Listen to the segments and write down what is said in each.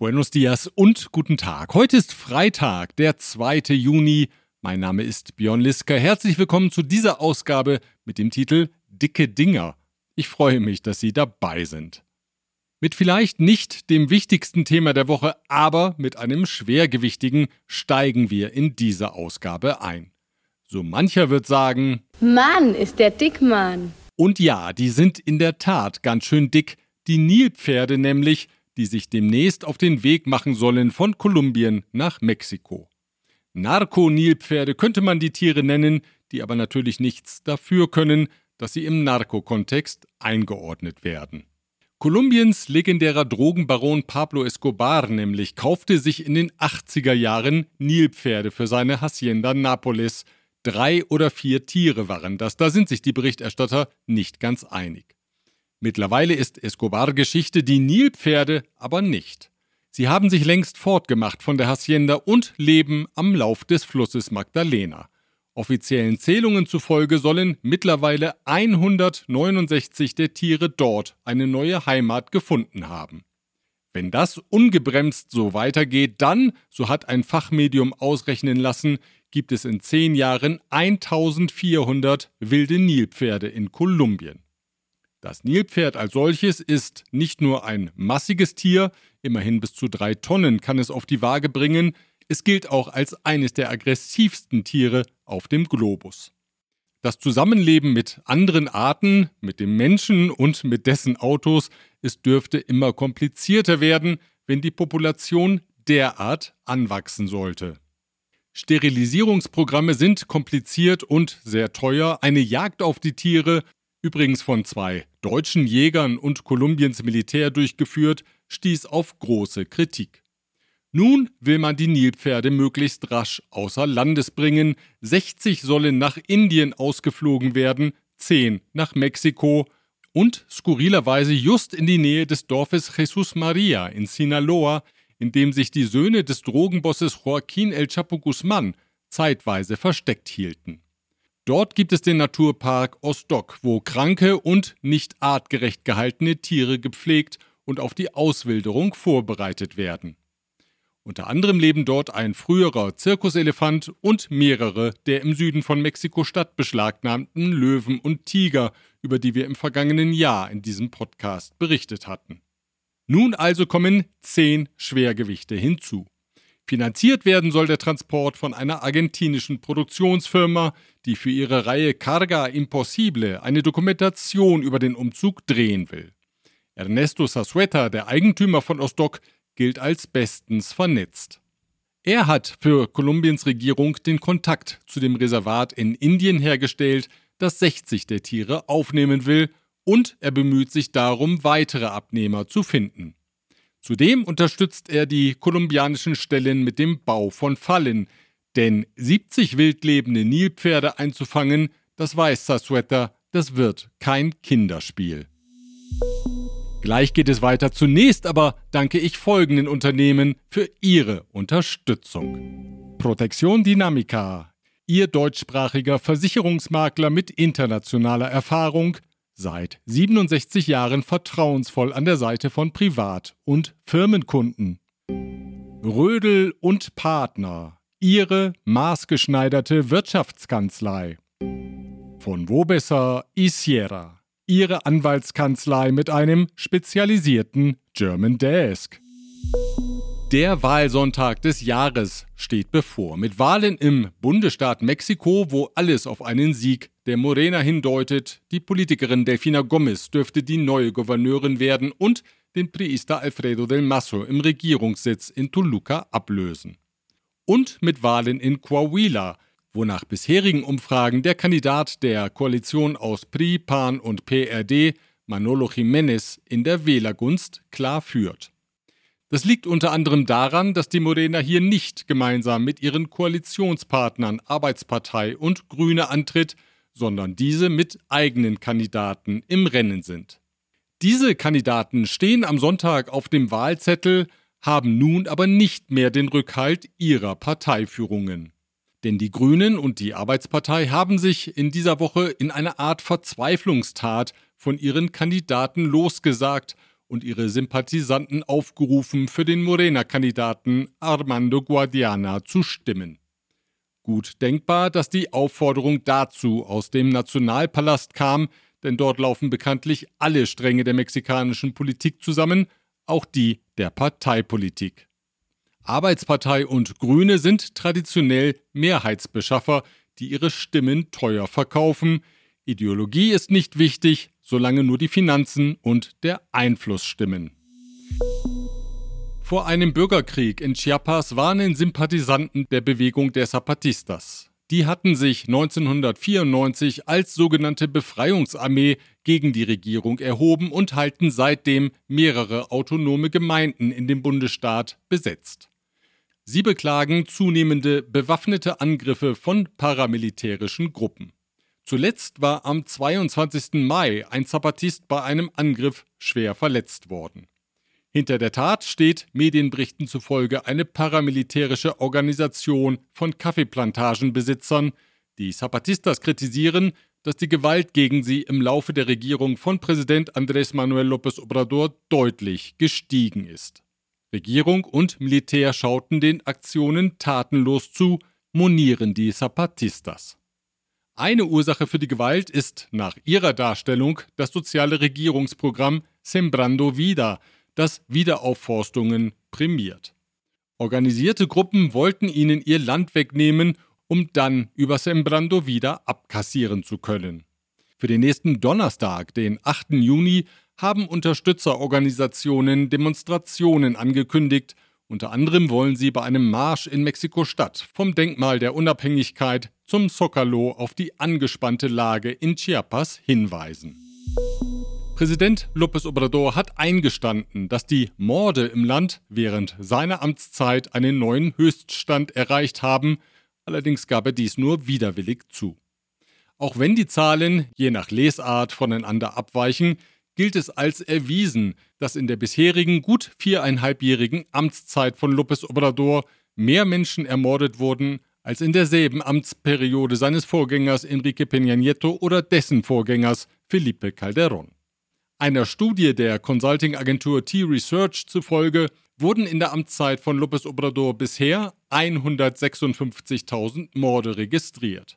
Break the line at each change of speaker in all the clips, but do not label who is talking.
Buenos dias und guten Tag. Heute ist Freitag, der 2. Juni. Mein Name ist Björn Liska. Herzlich willkommen zu dieser Ausgabe mit dem Titel Dicke Dinger. Ich freue mich, dass Sie dabei sind. Mit vielleicht nicht dem wichtigsten Thema der Woche, aber mit einem schwergewichtigen steigen wir in diese Ausgabe ein. So mancher wird sagen,
Mann, ist der dick, Mann.
Und ja, die sind in der Tat ganz schön dick, die Nilpferde nämlich, die sich demnächst auf den Weg machen sollen von Kolumbien nach Mexiko. Narko-Nilpferde könnte man die Tiere nennen, die aber natürlich nichts dafür können, dass sie im Narkokontext eingeordnet werden. Kolumbiens legendärer Drogenbaron Pablo Escobar nämlich kaufte sich in den 80er Jahren Nilpferde für seine Hacienda Napoles. Drei oder vier Tiere waren das, da sind sich die Berichterstatter nicht ganz einig. Mittlerweile ist Escobar Geschichte, die Nilpferde aber nicht. Sie haben sich längst fortgemacht von der Hacienda und leben am Lauf des Flusses Magdalena. Offiziellen Zählungen zufolge sollen mittlerweile 169 der Tiere dort eine neue Heimat gefunden haben. Wenn das ungebremst so weitergeht, dann, so hat ein Fachmedium ausrechnen lassen, gibt es in zehn Jahren 1400 wilde Nilpferde in Kolumbien. Das Nilpferd als solches ist nicht nur ein massiges Tier, immerhin bis zu drei Tonnen kann es auf die Waage bringen, es gilt auch als eines der aggressivsten Tiere auf dem Globus. Das Zusammenleben mit anderen Arten, mit dem Menschen und mit dessen Autos, es dürfte immer komplizierter werden, wenn die Population derart anwachsen sollte. Sterilisierungsprogramme sind kompliziert und sehr teuer. Eine Jagd auf die Tiere übrigens von zwei deutschen Jägern und Kolumbiens Militär durchgeführt, stieß auf große Kritik. Nun will man die Nilpferde möglichst rasch außer Landes bringen. 60 sollen nach Indien ausgeflogen werden, 10 nach Mexiko und skurrilerweise just in die Nähe des Dorfes Jesus Maria in Sinaloa, in dem sich die Söhne des Drogenbosses Joaquín El Chapo Guzmán zeitweise versteckt hielten. Dort gibt es den Naturpark Ostok, wo kranke und nicht artgerecht gehaltene Tiere gepflegt und auf die Auswilderung vorbereitet werden. Unter anderem leben dort ein früherer Zirkuselefant und mehrere der im Süden von Mexiko-Stadt beschlagnahmten Löwen und Tiger, über die wir im vergangenen Jahr in diesem Podcast berichtet hatten. Nun also kommen zehn Schwergewichte hinzu. Finanziert werden soll der Transport von einer argentinischen Produktionsfirma, die für ihre Reihe Carga Impossible eine Dokumentation über den Umzug drehen will. Ernesto Sasueta, der Eigentümer von Ostok, gilt als bestens vernetzt. Er hat für Kolumbiens Regierung den Kontakt zu dem Reservat in Indien hergestellt, das 60 der Tiere aufnehmen will, und er bemüht sich darum, weitere Abnehmer zu finden. Zudem unterstützt er die kolumbianischen Stellen mit dem Bau von Fallen, denn 70 wildlebende Nilpferde einzufangen, das weiß Sassueta, das wird kein Kinderspiel. Gleich geht es weiter. Zunächst aber danke ich folgenden Unternehmen für ihre Unterstützung. Protection Dynamica, Ihr deutschsprachiger Versicherungsmakler mit internationaler Erfahrung, seit 67 Jahren vertrauensvoll an der Seite von Privat- und Firmenkunden. Rödel und Partner, Ihre maßgeschneiderte Wirtschaftskanzlei. Von wo besser Isiera, Ihre Anwaltskanzlei mit einem spezialisierten German Desk. Der Wahlsonntag des Jahres steht bevor, mit Wahlen im Bundesstaat Mexiko, wo alles auf einen Sieg der Morena hindeutet. Die Politikerin Delfina Gomez dürfte die neue Gouverneurin werden und den Priester Alfredo del Mazo im Regierungssitz in Toluca ablösen. Und mit Wahlen in Coahuila, wo nach bisherigen Umfragen der Kandidat der Koalition aus PRI, PAN und PRD, Manolo Jiménez, in der Wählergunst klar führt. Das liegt unter anderem daran, dass die Morena hier nicht gemeinsam mit ihren Koalitionspartnern Arbeitspartei und Grüne antritt, sondern diese mit eigenen Kandidaten im Rennen sind. Diese Kandidaten stehen am Sonntag auf dem Wahlzettel, haben nun aber nicht mehr den Rückhalt ihrer Parteiführungen. Denn die Grünen und die Arbeitspartei haben sich in dieser Woche in einer Art Verzweiflungstat von ihren Kandidaten losgesagt und ihre Sympathisanten aufgerufen, für den Morena-Kandidaten Armando Guadiana zu stimmen. Gut denkbar, dass die Aufforderung dazu aus dem Nationalpalast kam, denn dort laufen bekanntlich alle Stränge der mexikanischen Politik zusammen, auch die der Parteipolitik. Arbeitspartei und Grüne sind traditionell Mehrheitsbeschaffer, die ihre Stimmen teuer verkaufen. Ideologie ist nicht wichtig, solange nur die Finanzen und der Einfluss stimmen. Vor einem Bürgerkrieg in Chiapas warnen Sympathisanten der Bewegung der Zapatistas. Die hatten sich 1994 als sogenannte Befreiungsarmee gegen die Regierung erhoben und halten seitdem mehrere autonome Gemeinden in dem Bundesstaat besetzt. Sie beklagen zunehmende bewaffnete Angriffe von paramilitärischen Gruppen. Zuletzt war am 22. Mai ein Zapatist bei einem Angriff schwer verletzt worden. Hinter der Tat steht Medienberichten zufolge eine paramilitärische Organisation von Kaffeeplantagenbesitzern, die Zapatistas kritisieren, dass die Gewalt gegen sie im Laufe der Regierung von Präsident Andrés Manuel López Obrador deutlich gestiegen ist. Regierung und Militär schauten den Aktionen tatenlos zu, monieren die Zapatistas. Eine Ursache für die Gewalt ist nach ihrer Darstellung das soziale Regierungsprogramm Sembrando Vida, das Wiederaufforstungen prämiert. Organisierte Gruppen wollten ihnen ihr Land wegnehmen, um dann über Sembrando wieder abkassieren zu können. Für den nächsten Donnerstag, den 8. Juni, haben Unterstützerorganisationen Demonstrationen angekündigt. Unter anderem wollen sie bei einem Marsch in Mexiko-Stadt vom Denkmal der Unabhängigkeit zum Zocalo auf die angespannte Lage in Chiapas hinweisen. Präsident López Obrador hat eingestanden, dass die Morde im Land während seiner Amtszeit einen neuen Höchststand erreicht haben, allerdings gab er dies nur widerwillig zu. Auch wenn die Zahlen je nach Lesart voneinander abweichen, gilt es als erwiesen, dass in der bisherigen gut viereinhalbjährigen Amtszeit von López Obrador mehr Menschen ermordet wurden als in derselben Amtsperiode seines Vorgängers Enrique Peña Nieto oder dessen Vorgängers Felipe Calderón. Einer Studie der Consulting-Agentur T-Research zufolge wurden in der Amtszeit von López Obrador bisher 156.000 Morde registriert.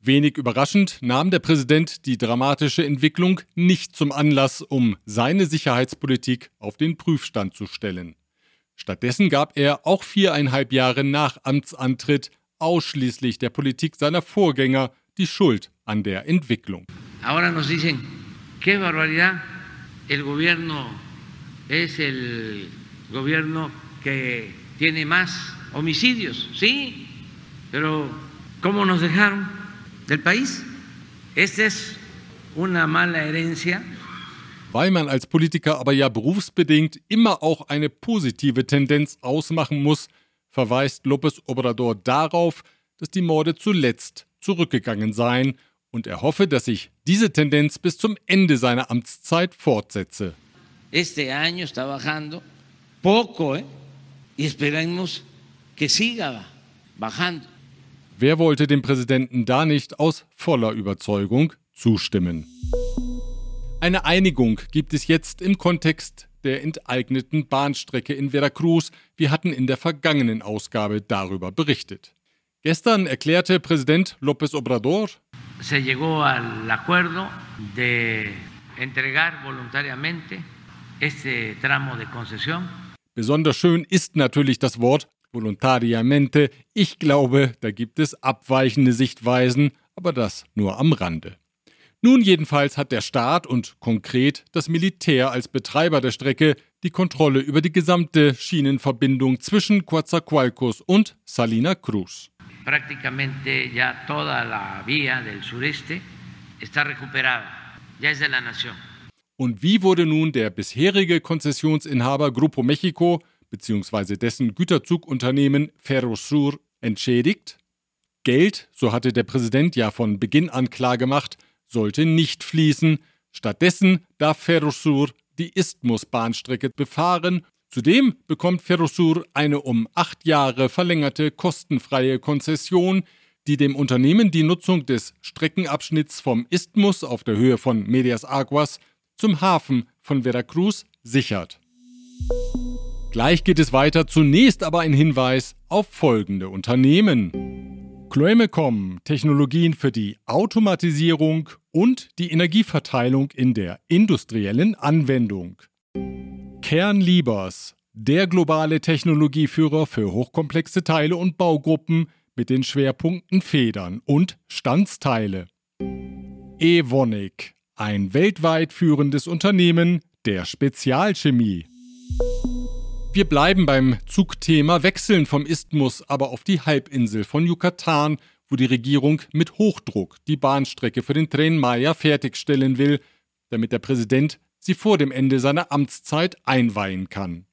Wenig überraschend nahm der Präsident die dramatische Entwicklung nicht zum Anlass, um seine Sicherheitspolitik auf den Prüfstand zu stellen. Stattdessen gab er auch viereinhalb Jahre nach Amtsantritt ausschließlich der Politik seiner Vorgänger die Schuld an der Entwicklung. Ahora nos dicen qué barbaridad, el gobierno es el gobierno que tiene más homicidios, sí, pero ¿cómo nos dejaron del país? Esta es una mala herencia. Weil man als Politiker aber ja berufsbedingt immer auch eine positive Tendenz ausmachen muss, verweist López Obrador darauf, dass die Morde zuletzt zurückgegangen seien und er hoffe, dass sich diese Tendenz bis zum Ende seiner Amtszeit fortsetze. Este año está bajando poco, ¿eh? Y esperemos que siga bajando. Wer wollte dem Präsidenten da nicht aus voller Überzeugung zustimmen? Eine Einigung gibt es jetzt im Kontext der enteigneten Bahnstrecke in Veracruz. Wir hatten in der vergangenen Ausgabe darüber berichtet. Gestern erklärte Präsident López Obrador, se llegó al acuerdo de entregar voluntariamente este tramo de concesión. Besonders schön ist natürlich das Wort voluntariamente. Ich glaube, da gibt es abweichende Sichtweisen, aber das nur am Rande. Nun jedenfalls hat der Staat und konkret das Militär als Betreiber der Strecke die Kontrolle über die gesamte Schienenverbindung zwischen Coatzacoalcos und Salina Cruz prácticamente ya toda la vía del sureste está recuperada, ya es de la nación. Und wie wurde nun der bisherige Konzessionsinhaber Grupo Mexico bzw. dessen Güterzugunternehmen Ferrosur entschädigt? Geld, so hatte der Präsident ja von Beginn an klargemacht, sollte nicht fließen. Stattdessen darf Ferrosur die Isthmus-Bahnstrecke befahren Zudem bekommt Ferrosur eine um acht Jahre verlängerte kostenfreie Konzession, die dem Unternehmen die Nutzung des Streckenabschnitts vom Isthmus auf der Höhe von Medias Aguas zum Hafen von Veracruz sichert. Gleich geht es weiter, zunächst aber ein Hinweis auf folgende Unternehmen. Chloemecom, Technologien für die Automatisierung und die Energieverteilung in der industriellen Anwendung. Kernliebers, der globale Technologieführer für hochkomplexe Teile und Baugruppen mit den Schwerpunkten Federn und Standsteile. Evonik, ein weltweit führendes Unternehmen der Spezialchemie. Wir bleiben beim Zugthema, wechseln vom Isthmus aber auf die Halbinsel von Yucatan, wo die Regierung mit Hochdruck die Bahnstrecke für den Tren Maya fertigstellen will, damit der Präsident sie vor dem Ende seiner Amtszeit einweihen kann.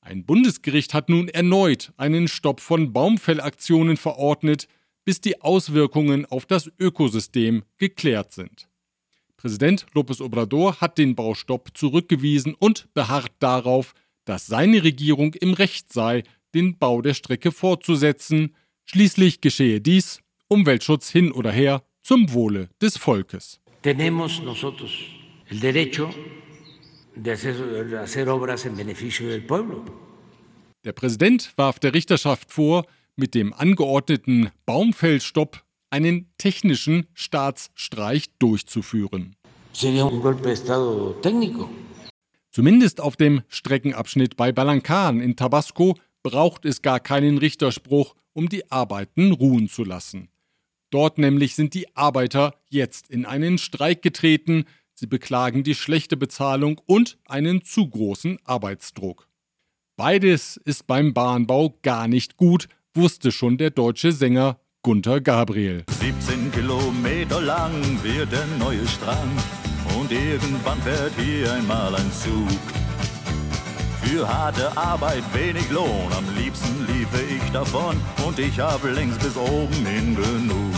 Ein Bundesgericht hat nun erneut einen Stopp von Baumfellaktionen verordnet, bis die Auswirkungen auf das Ökosystem geklärt sind. Präsident López Obrador hat den Baustopp zurückgewiesen und beharrt darauf, dass seine Regierung im Recht sei, den Bau der Strecke fortzusetzen. Schließlich geschehe dies, Umweltschutz hin oder her, zum Wohle des Volkes.
Tenemos nosotros el derecho de hacer, hacer obras en beneficio del pueblo.
Der Präsident warf der Richterschaft vor, mit dem angeordneten Baumfellstopp einen technischen Staatsstreich durchzuführen. Zumindest auf dem Streckenabschnitt bei Balancan in Tabasco braucht es gar keinen Richterspruch, um die Arbeiten ruhen zu lassen. Dort nämlich sind die Arbeiter jetzt in einen Streik getreten, sie beklagen die schlechte Bezahlung und einen zu großen Arbeitsdruck. Beides ist beim Bahnbau gar nicht gut, wusste schon der deutsche Sänger Gunther Gabriel.
17 Kilometer lang wird der neue Strang und irgendwann fährt hier einmal ein Zug. Für harte Arbeit wenig Lohn, am liebsten liefe ich davon und ich hab längst bis oben hin genug.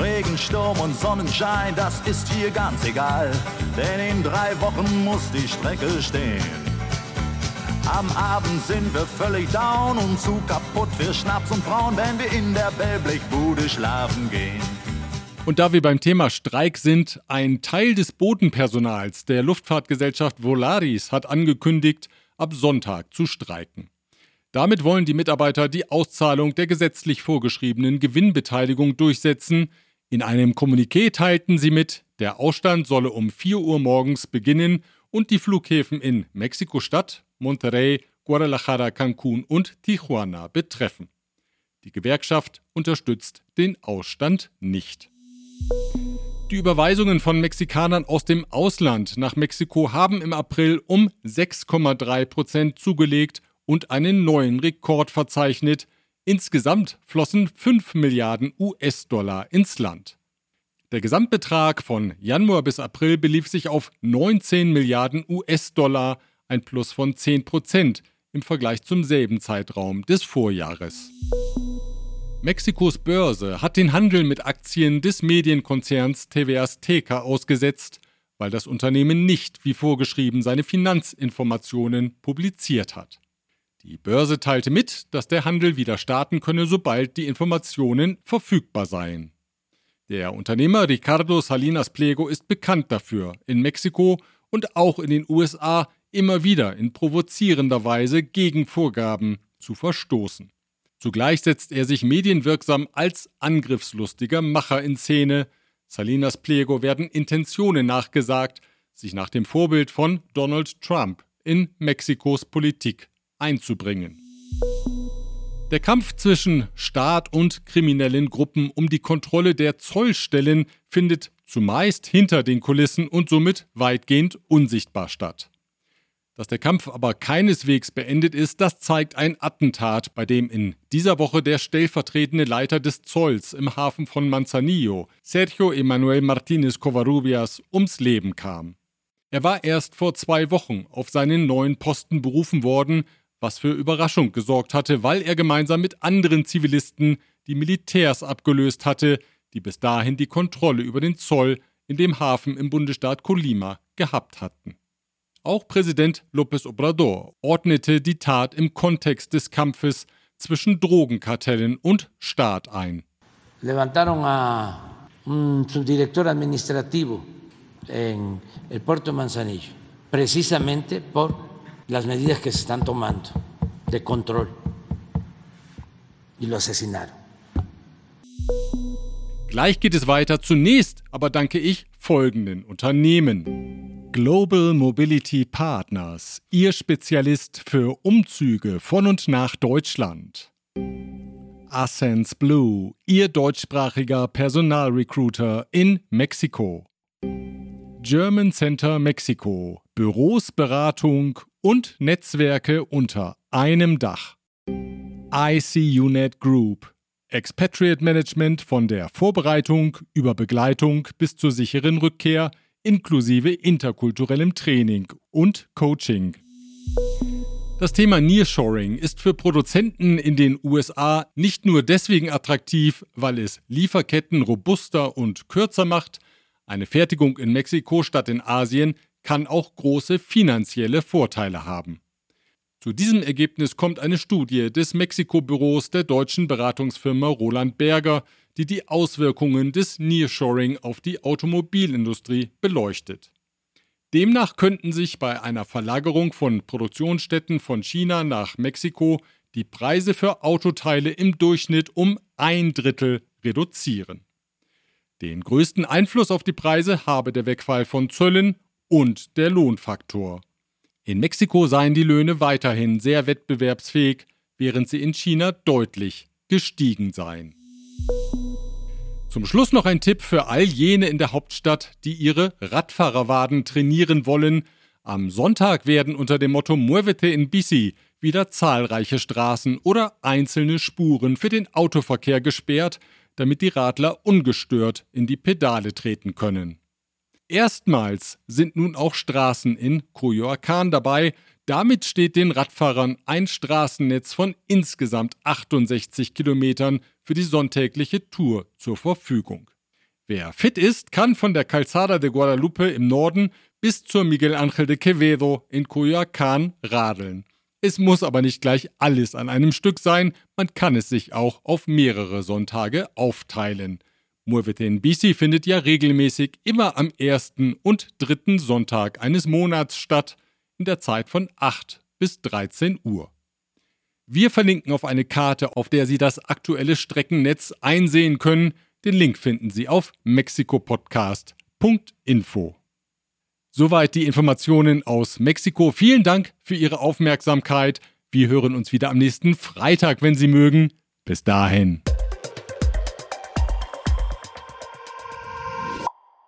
Regen, Sturm und Sonnenschein, das ist hier ganz egal, denn in drei Wochen muss die Strecke stehen. Am Abend sind wir völlig down und zu kaputt für Schnaps und Frauen, wenn wir in der Bellblechbude schlafen gehen.
Und da wir beim Thema Streik sind, ein Teil des Bodenpersonals der Luftfahrtgesellschaft Volaris hat angekündigt, ab Sonntag zu streiken. Damit wollen die Mitarbeiter die Auszahlung der gesetzlich vorgeschriebenen Gewinnbeteiligung durchsetzen. In einem Kommuniqué teilten sie mit, der Ausstand solle um 4 Uhr morgens beginnen und die Flughäfen in Mexiko-Stadt, Monterrey, Guadalajara, Cancun und Tijuana betreffen. Die Gewerkschaft unterstützt den Ausstand nicht. Die Überweisungen von Mexikanern aus dem Ausland nach Mexiko haben im April um 6,3 Prozent zugelegt und einen neuen Rekord verzeichnet. Insgesamt flossen 5 Milliarden US-Dollar ins Land. Der Gesamtbetrag von Januar bis April belief sich auf 19 Milliarden US-Dollar, ein Plus von 10 Prozent im Vergleich zum selben Zeitraum des Vorjahres. Mexikos Börse hat den Handel mit Aktien des Medienkonzerns TV Azteca ausgesetzt, weil das Unternehmen nicht wie vorgeschrieben seine Finanzinformationen publiziert hat. Die Börse teilte mit, dass der Handel wieder starten könne, sobald die Informationen verfügbar seien. Der Unternehmer Ricardo Salinas Pliego ist bekannt dafür, in Mexiko und auch in den USA immer wieder in provozierender Weise gegen Vorgaben zu verstoßen. Zugleich setzt er sich medienwirksam als angriffslustiger Macher in Szene. Salinas Pliego werden Intentionen nachgesagt, sich nach dem Vorbild von Donald Trump in Mexikos Politik einzubringen. Der Kampf zwischen Staat und kriminellen Gruppen um die Kontrolle der Zollstellen findet zumeist hinter den Kulissen und somit weitgehend unsichtbar statt. Dass der Kampf aber keineswegs beendet ist, das zeigt ein Attentat, bei dem in dieser Woche der stellvertretende Leiter des Zolls im Hafen von Manzanillo, Sergio Emanuel Martinez Covarrubias, ums Leben kam. Er war erst vor zwei Wochen auf seinen neuen Posten berufen worden, was für Überraschung gesorgt hatte, weil er gemeinsam mit anderen Zivilisten die Militärs abgelöst hatte, die bis dahin die Kontrolle über den Zoll in dem Hafen im Bundesstaat Colima gehabt hatten. Auch Präsident López Obrador ordnete die Tat im Kontext des Kampfes zwischen Drogenkartellen und Staat ein.
Levantaron a un subdirector administrativo en el puerto Manzanillo precisamente por las medidas que se están tomando de control. Y lo asesinaron.
Gleich geht es weiter. Zunächst aber danke ich folgenden Unternehmen. Global Mobility Partners, Ihr Spezialist für Umzüge von und nach Deutschland. Ascens Blue, Ihr deutschsprachiger Personalrecruiter in Mexiko. German Center Mexiko, Büros, Beratung und Netzwerke unter einem Dach. ICUNET Group, Expatriate Management von der Vorbereitung über Begleitung bis zur sicheren Rückkehr inklusive interkulturellem Training und Coaching. Das Thema Nearshoring ist für Produzenten in den USA nicht nur deswegen attraktiv, weil es Lieferketten robuster und kürzer macht, eine Fertigung in Mexiko statt in Asien kann auch große finanzielle Vorteile haben. Zu diesem Ergebnis kommt eine Studie des Mexiko-Büros der deutschen Beratungsfirma Roland Berger, die die Auswirkungen des Nearshoring auf die Automobilindustrie beleuchtet. Demnach könnten sich bei einer Verlagerung von Produktionsstätten von China nach Mexiko die Preise für Autoteile im Durchschnitt um ein Drittel reduzieren. Den größten Einfluss auf die Preise habe der Wegfall von Zöllen und der Lohnfaktor. In Mexiko seien die Löhne weiterhin sehr wettbewerbsfähig, während sie in China deutlich gestiegen seien. Zum Schluss noch ein Tipp für all jene in der Hauptstadt, die ihre Radfahrerwaden trainieren wollen. Am Sonntag werden unter dem Motto Muévete in Bici wieder zahlreiche Straßen oder einzelne Spuren für den Autoverkehr gesperrt, damit die Radler ungestört in die Pedale treten können. Erstmals sind nun auch Straßen in Coyoacán dabei. Damit steht den Radfahrern ein Straßennetz von insgesamt 68 Kilometern für die sonntägliche Tour zur Verfügung. Wer fit ist, kann von der Calzada de Guadalupe im Norden bis zur Miguel Ángel de Quevedo in Coyoacán radeln. Es muss aber nicht gleich alles an einem Stück sein, man kann es sich auch auf mehrere Sonntage aufteilen. Muevete Bisi findet ja regelmäßig immer am ersten und dritten Sonntag eines Monats statt, in der Zeit von 8 bis 13 Uhr. Wir verlinken auf eine Karte, auf der Sie das aktuelle Streckennetz einsehen können. Den Link finden Sie auf mexikopodcast.info. Soweit die Informationen aus Mexiko. Vielen Dank für Ihre Aufmerksamkeit. Wir hören uns wieder am nächsten Freitag, wenn Sie mögen. Bis dahin.